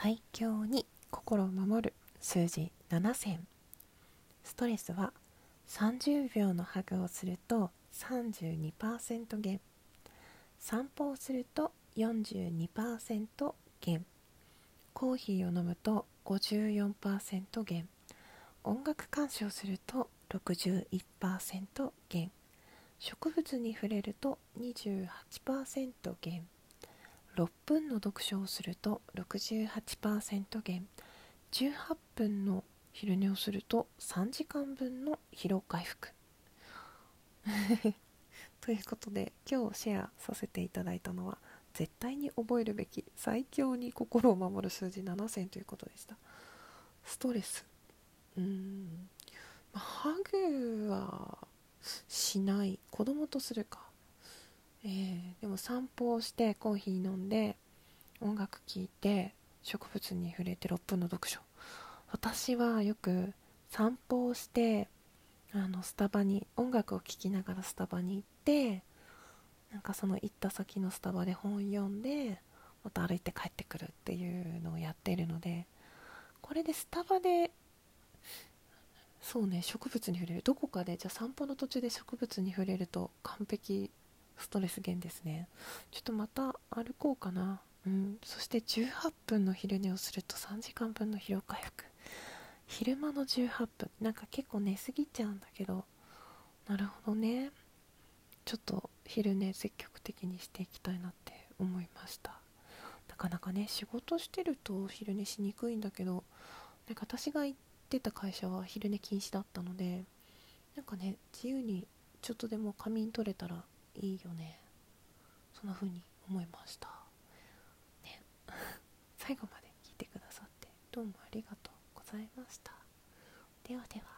最強に心を守る数字7選ストレスは30秒のハグをすると32%減。散歩をすると42%減。コーヒーを飲むと54%減。音楽鑑賞すると61%減。植物に触れると28%減。6分の読書をすると68%減。18分の昼寝をすると3時間分の疲労回復。ということで今日シェアさせていただいたのは絶対に覚えるべき最強に心を守る数字7000ということでした。ストレス。うーん、まあ、ハグはしない。子供とするか。えー、でも散歩をしてコーヒー飲んで音楽聴いて植物に触れて6分の読書。私はよく散歩をしてあのスタバに音楽を聴きながらスタバに行ってなんかその行った先のスタバで本読んでまた歩いて帰ってくるっていうのをやっているのでこれでスタバでそうね植物に触れる。どこかでじゃあ散歩の途中で植物に触れると完璧ストレス源ですね。ちょっとまた歩こうかな。うん。そして18分の昼寝をすると3時間分の疲労回復。昼間の18分。なんか結構寝すぎちゃうんだけど。なるほどね。ちょっと昼寝積極的にしていきたいなって思いました。なかなかね仕事してると昼寝しにくいんだけど。なんか私が行ってた会社は昼寝禁止だったので。なんかね自由にちょっとでも仮眠取れたらいいよね。そんな風に思いました。ね。最後まで聞いてくださってどうもありがとうございました。ではでは。